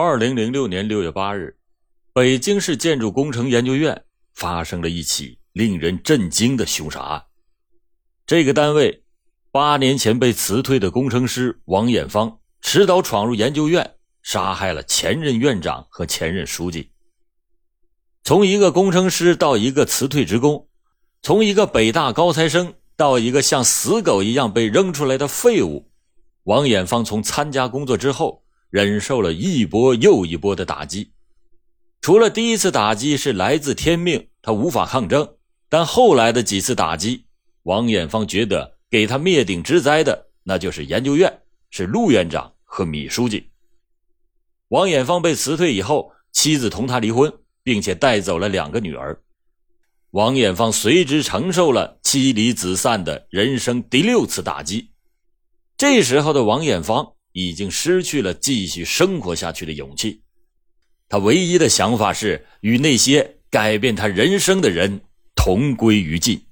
二零零六年六月八日，北京市建筑工程研究院发生了一起令人震惊的凶杀案。这个单位八年前被辞退的工程师王艳芳持刀闯入研究院，杀害了前任院长和前任书记。从一个工程师到一个辞退职工，从一个北大高材生到一个像死狗一样被扔出来的废物，王艳芳从参加工作之后。忍受了一波又一波的打击，除了第一次打击是来自天命，他无法抗争，但后来的几次打击，王艳芳觉得给他灭顶之灾的那就是研究院，是陆院长和米书记。王艳芳被辞退以后，妻子同他离婚，并且带走了两个女儿，王艳芳随之承受了妻离子散的人生第六次打击。这时候的王艳芳。已经失去了继续生活下去的勇气，他唯一的想法是与那些改变他人生的人同归于尽。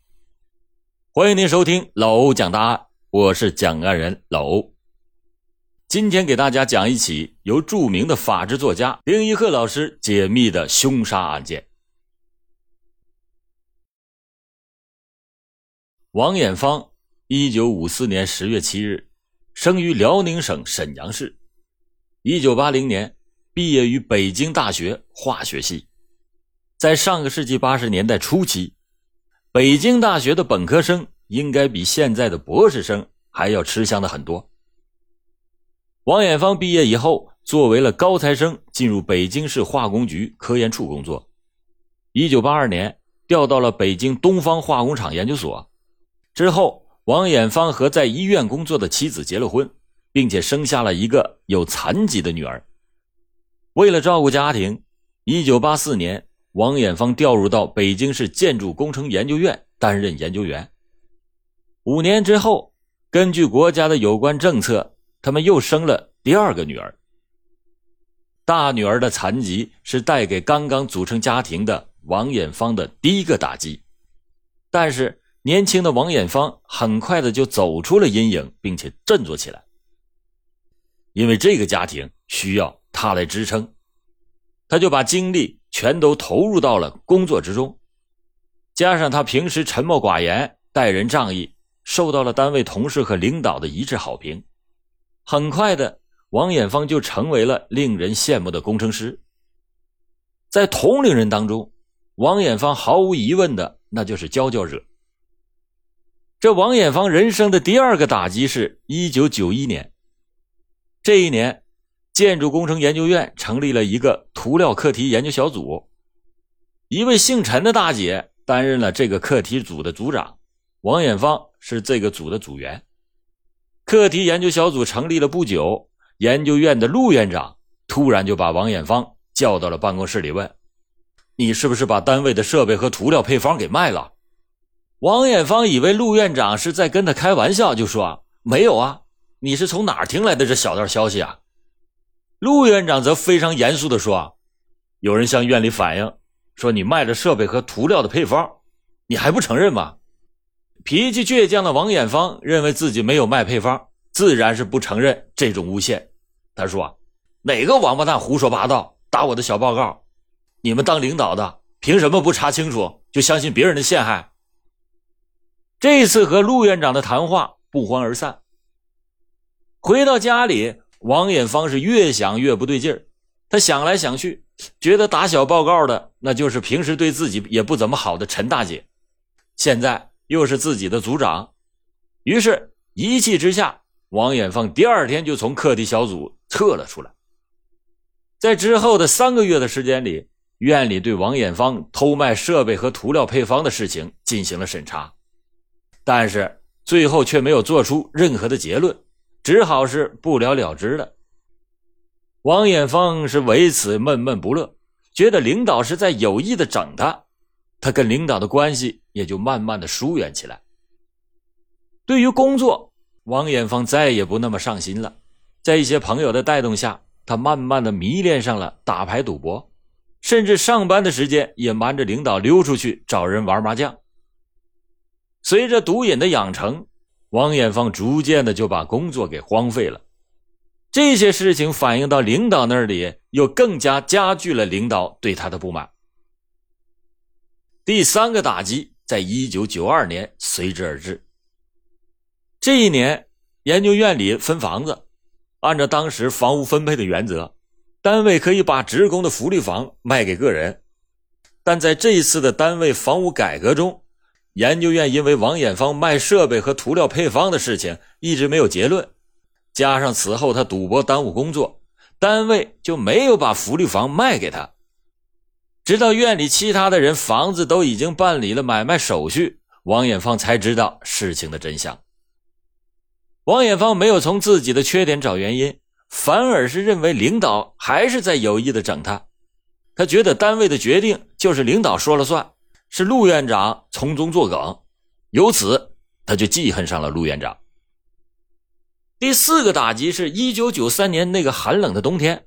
欢迎您收听老欧讲大案，我是讲案人老欧。今天给大家讲一起由著名的法制作家丁一鹤老师解密的凶杀案件。王艳芳，一九五四年十月七日。生于辽宁省沈阳市，一九八零年毕业于北京大学化学系。在上个世纪八十年代初期，北京大学的本科生应该比现在的博士生还要吃香的很多。王艳芳毕业以后，作为了高材生，进入北京市化工局科研处工作。一九八二年调到了北京东方化工厂研究所，之后。王艳芳和在医院工作的妻子结了婚，并且生下了一个有残疾的女儿。为了照顾家庭，1984年，王艳芳调入到北京市建筑工程研究院担任研究员。五年之后，根据国家的有关政策，他们又生了第二个女儿。大女儿的残疾是带给刚刚组成家庭的王艳芳的第一个打击，但是。年轻的王艳芳很快的就走出了阴影，并且振作起来。因为这个家庭需要她来支撑，她就把精力全都投入到了工作之中。加上她平时沉默寡言、待人仗义，受到了单位同事和领导的一致好评。很快的，王艳芳就成为了令人羡慕的工程师。在同龄人当中，王艳芳毫无疑问的那就是佼佼者。这王艳芳人生的第二个打击是1991年。这一年，建筑工程研究院成立了一个涂料课题研究小组，一位姓陈的大姐担任了这个课题组的组长，王艳芳是这个组的组员。课题研究小组成立了不久，研究院的陆院长突然就把王艳芳叫到了办公室里问：“你是不是把单位的设备和涂料配方给卖了？”王艳芳以为陆院长是在跟他开玩笑，就说：“没有啊，你是从哪儿听来的这小道消息啊？”陆院长则非常严肃地说：“有人向院里反映，说你卖了设备和涂料的配方，你还不承认吗？”脾气倔强的王艳芳认为自己没有卖配方，自然是不承认这种诬陷。他说：“哪个王八蛋胡说八道，打我的小报告？你们当领导的凭什么不查清楚就相信别人的陷害？”这次和陆院长的谈话不欢而散。回到家里，王艳芳是越想越不对劲儿。他想来想去，觉得打小报告的那就是平时对自己也不怎么好的陈大姐，现在又是自己的组长。于是，一气之下，王艳芳第二天就从课题小组撤了出来。在之后的三个月的时间里，院里对王艳芳偷卖设备和涂料配方的事情进行了审查。但是最后却没有做出任何的结论，只好是不了了之了。王艳芳是为此闷闷不乐，觉得领导是在有意的整他，他跟领导的关系也就慢慢的疏远起来。对于工作，王艳芳再也不那么上心了，在一些朋友的带动下，他慢慢的迷恋上了打牌赌博，甚至上班的时间也瞒着领导溜出去找人玩麻将。随着毒瘾的养成，王艳芳逐渐的就把工作给荒废了。这些事情反映到领导那里，又更加加剧了领导对他的不满。第三个打击在一九九二年随之而至。这一年，研究院里分房子，按照当时房屋分配的原则，单位可以把职工的福利房卖给个人。但在这一次的单位房屋改革中，研究院因为王艳芳卖设备和涂料配方的事情一直没有结论，加上此后他赌博耽误工作，单位就没有把福利房卖给他。直到院里其他的人房子都已经办理了买卖手续，王艳芳才知道事情的真相。王艳芳没有从自己的缺点找原因，反而是认为领导还是在有意的整他。他觉得单位的决定就是领导说了算，是陆院长从中作梗，由此他就记恨上了陆院长。第四个打击是一九九三年那个寒冷的冬天，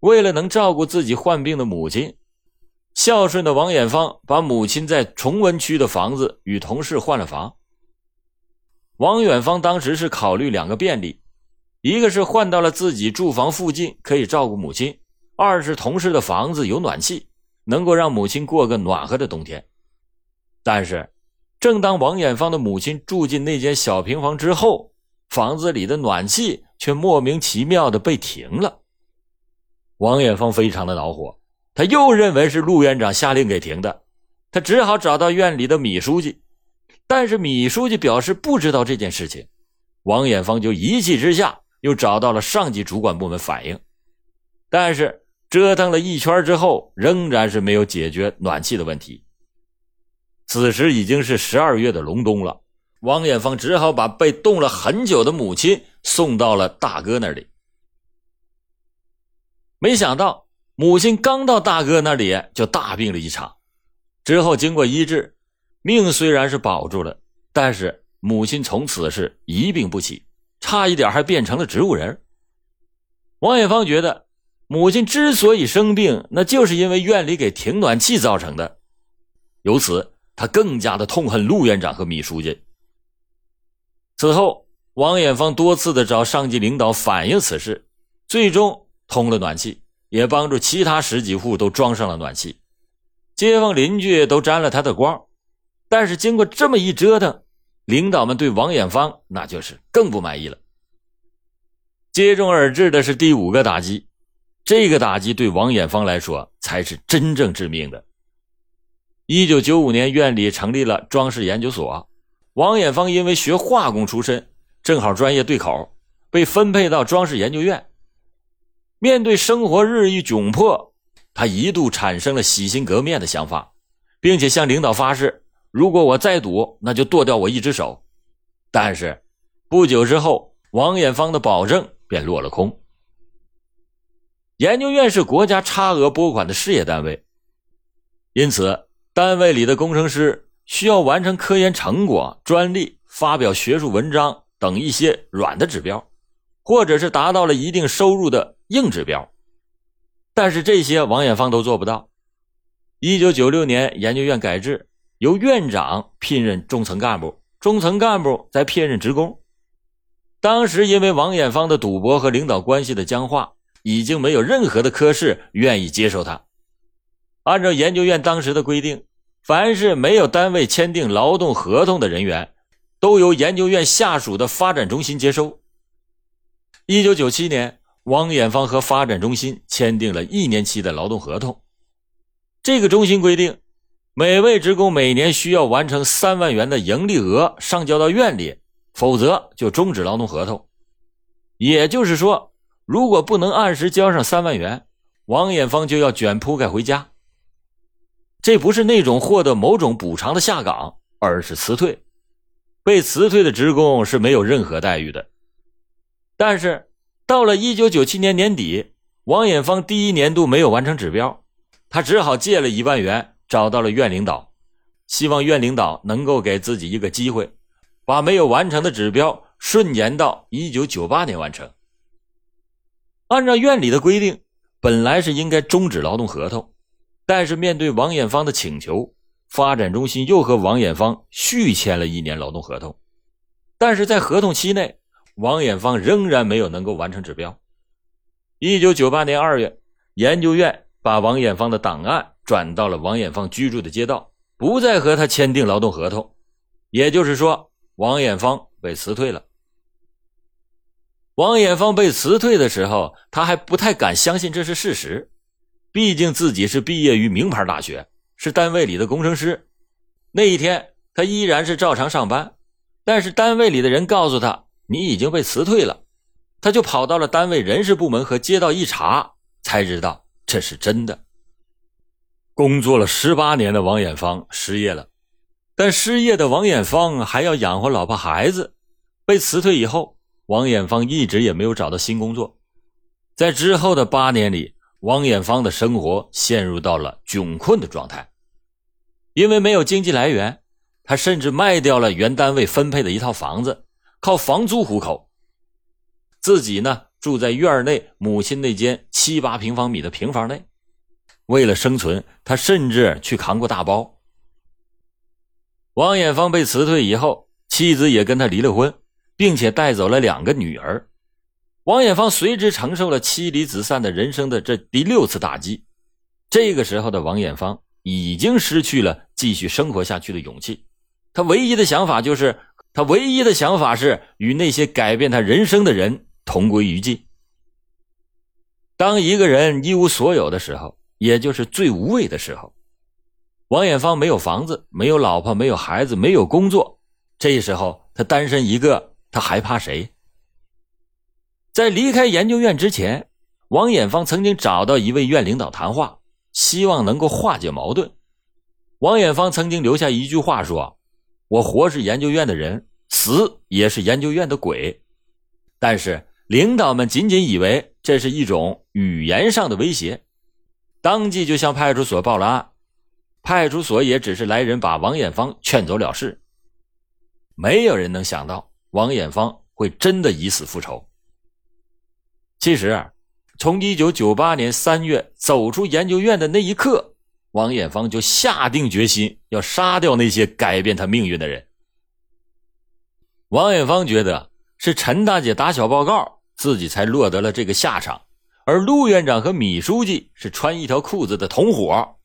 为了能照顾自己患病的母亲。孝顺的王艳芳把母亲在崇文区的房子与同事换了房。王远芳当时是考虑两个便利，一个是换到了自己住房附近，可以照顾母亲；二是同事的房子有暖气，能够让母亲过个暖和的冬天。但是，正当王艳芳的母亲住进那间小平房之后，房子里的暖气却莫名其妙的被停了。王艳芳非常的恼火。他又认为是陆院长下令给停的，他只好找到院里的米书记，但是米书记表示不知道这件事情。王艳芳就一气之下又找到了上级主管部门反映，但是折腾了一圈之后，仍然是没有解决暖气的问题。此时已经是十二月的隆冬了，王艳芳只好把被冻了很久的母亲送到了大哥那里，没想到。母亲刚到大哥那里就大病了一场，之后经过医治，命虽然是保住了，但是母亲从此是一病不起，差一点还变成了植物人。王艳芳觉得母亲之所以生病，那就是因为院里给停暖气造成的，由此他更加的痛恨陆院长和米书记。此后，王艳芳多次的找上级领导反映此事，最终通了暖气。也帮助其他十几户都装上了暖气，街坊邻居都沾了他的光。但是经过这么一折腾，领导们对王艳芳那就是更不满意了。接踵而至的是第五个打击，这个打击对王艳芳来说才是真正致命的。一九九五年，院里成立了装饰研究所，王艳芳因为学化工出身，正好专业对口，被分配到装饰研究院。面对生活日益窘迫，他一度产生了洗心革面的想法，并且向领导发誓：如果我再赌，那就剁掉我一只手。但是不久之后，王艳芳的保证便落了空。研究院是国家差额拨款的事业单位，因此单位里的工程师需要完成科研成果、专利、发表学术文章等一些软的指标，或者是达到了一定收入的。硬指标，但是这些王艳芳都做不到。一九九六年，研究院改制，由院长聘任中层干部，中层干部再聘任职工。当时因为王艳芳的赌博和领导关系的僵化，已经没有任何的科室愿意接受他。按照研究院当时的规定，凡是没有单位签订劳动合同的人员，都由研究院下属的发展中心接收。一九九七年。王艳芳和发展中心签订了一年期的劳动合同。这个中心规定，每位职工每年需要完成三万元的盈利额上交到院里，否则就终止劳动合同。也就是说，如果不能按时交上三万元，王艳芳就要卷铺盖回家。这不是那种获得某种补偿的下岗，而是辞退。被辞退的职工是没有任何待遇的，但是。到了一九九七年年底，王艳芳第一年度没有完成指标，他只好借了一万元找到了院领导，希望院领导能够给自己一个机会，把没有完成的指标顺延到一九九八年完成。按照院里的规定，本来是应该终止劳动合同，但是面对王艳芳的请求，发展中心又和王艳芳续签了一年劳动合同，但是在合同期内。王艳芳仍然没有能够完成指标，一九九八年二月，研究院把王艳芳的档案转到了王艳芳居住的街道，不再和他签订劳动合同。也就是说，王艳芳被辞退了。王艳芳被辞退的时候，他还不太敢相信这是事实，毕竟自己是毕业于名牌大学，是单位里的工程师。那一天，他依然是照常上班，但是单位里的人告诉他：“你已经被辞退了。”他就跑到了单位人事部门和街道一查，才知道这是真的。工作了十八年的王艳芳失业了，但失业的王艳芳还要养活老婆孩子，被辞退以后。王艳芳一直也没有找到新工作，在之后的八年里，王艳芳的生活陷入到了窘困的状态。因为没有经济来源，她甚至卖掉了原单位分配的一套房子，靠房租糊口。自己呢，住在院内母亲那间七八平方米的平房内。为了生存，他甚至去扛过大包。王艳芳被辞退以后，妻子也跟他离了婚。并且带走了两个女儿，王艳芳随之承受了妻离子散的人生的这第六次打击。这个时候的王艳芳已经失去了继续生活下去的勇气，她唯一的想法就是，她唯一的想法是与那些改变她人生的人同归于尽。当一个人一无所有的时候，也就是最无畏的时候，王艳芳没有房子，没有老婆，没有孩子，没有工作，这时候她单身一个。他还怕谁？在离开研究院之前，王艳芳曾经找到一位院领导谈话，希望能够化解矛盾。王艳芳曾经留下一句话说：“我活是研究院的人，死也是研究院的鬼。”但是领导们仅仅以为这是一种语言上的威胁，当即就向派出所报了案。派出所也只是来人把王艳芳劝走了事。没有人能想到。王艳芳会真的以死复仇。其实，从一九九八年三月走出研究院的那一刻，王艳芳就下定决心要杀掉那些改变她命运的人。王艳芳觉得是陈大姐打小报告，自己才落得了这个下场，而陆院长和米书记是穿一条裤子的同伙。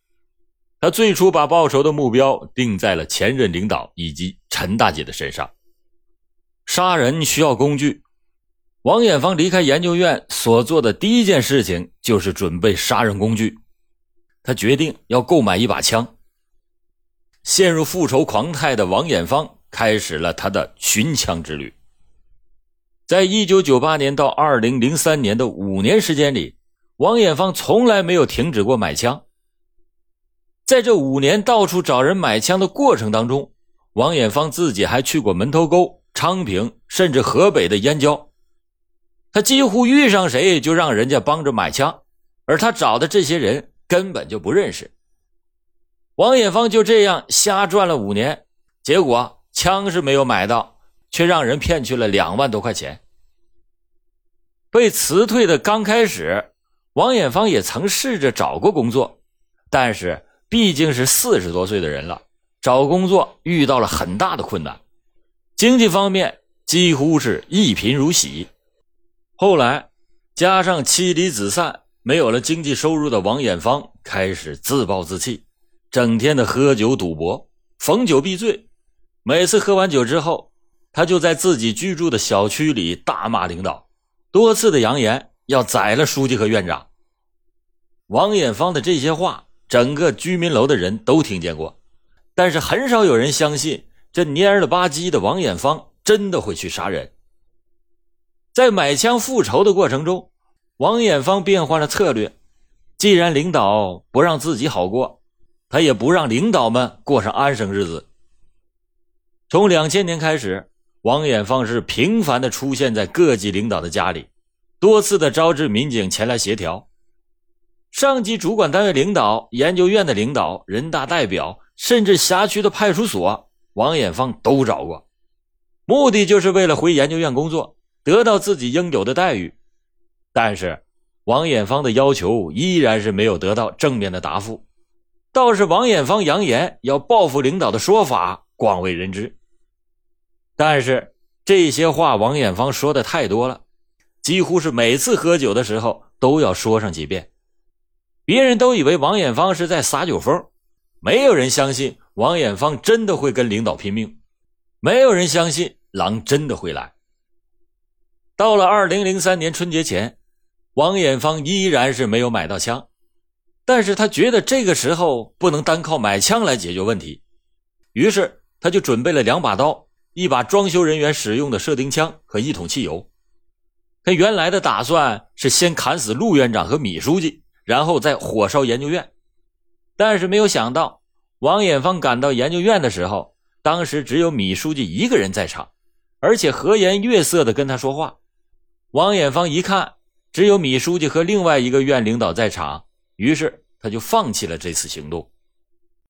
他最初把报仇的目标定在了前任领导以及陈大姐的身上。杀人需要工具，王艳芳离开研究院所做的第一件事情就是准备杀人工具。他决定要购买一把枪。陷入复仇狂态的王艳芳开始了他的寻枪之旅。在一九九八年到二零零三年的五年时间里，王艳芳从来没有停止过买枪。在这五年到处找人买枪的过程当中，王艳芳自己还去过门头沟。昌平甚至河北的燕郊，他几乎遇上谁就让人家帮着买枪，而他找的这些人根本就不认识。王艳芳就这样瞎转了五年，结果枪是没有买到，却让人骗去了两万多块钱。被辞退的刚开始，王艳芳也曾试着找过工作，但是毕竟是四十多岁的人了，找工作遇到了很大的困难。经济方面几乎是一贫如洗，后来加上妻离子散，没有了经济收入的王艳芳开始自暴自弃，整天的喝酒赌博，逢酒必醉。每次喝完酒之后，他就在自己居住的小区里大骂领导，多次的扬言要宰了书记和院长。王艳芳的这些话，整个居民楼的人都听见过，但是很少有人相信。这蔫了吧唧的王艳芳真的会去杀人？在买枪复仇的过程中，王艳芳变换了策略。既然领导不让自己好过，他也不让领导们过上安生日子。从两千年开始，王艳芳是频繁的出现在各级领导的家里，多次的招致民警前来协调。上级主管单位领导、研究院的领导、人大代表，甚至辖区的派出所。王艳芳都找过，目的就是为了回研究院工作，得到自己应有的待遇。但是，王艳芳的要求依然是没有得到正面的答复。倒是王艳芳扬言要报复领导的说法广为人知。但是这些话，王艳芳说的太多了，几乎是每次喝酒的时候，都要说上几遍。别人都以为王艳芳是在撒酒疯，没有人相信王艳芳真的会跟领导拼命，没有人相信狼真的会来。到了二零零三年春节前，王艳芳依然是没有买到枪，但是他觉得这个时候不能单靠买枪来解决问题，于是他就准备了两把刀、一把装修人员使用的射钉枪和一桶汽油。他原来的打算是先砍死陆院长和米书记。然后再火烧研究院，但是没有想到，王艳芳赶到研究院的时候，当时只有米书记一个人在场，而且和颜悦色的跟他说话。王艳芳一看，只有米书记和另外一个院领导在场，于是他就放弃了这次行动。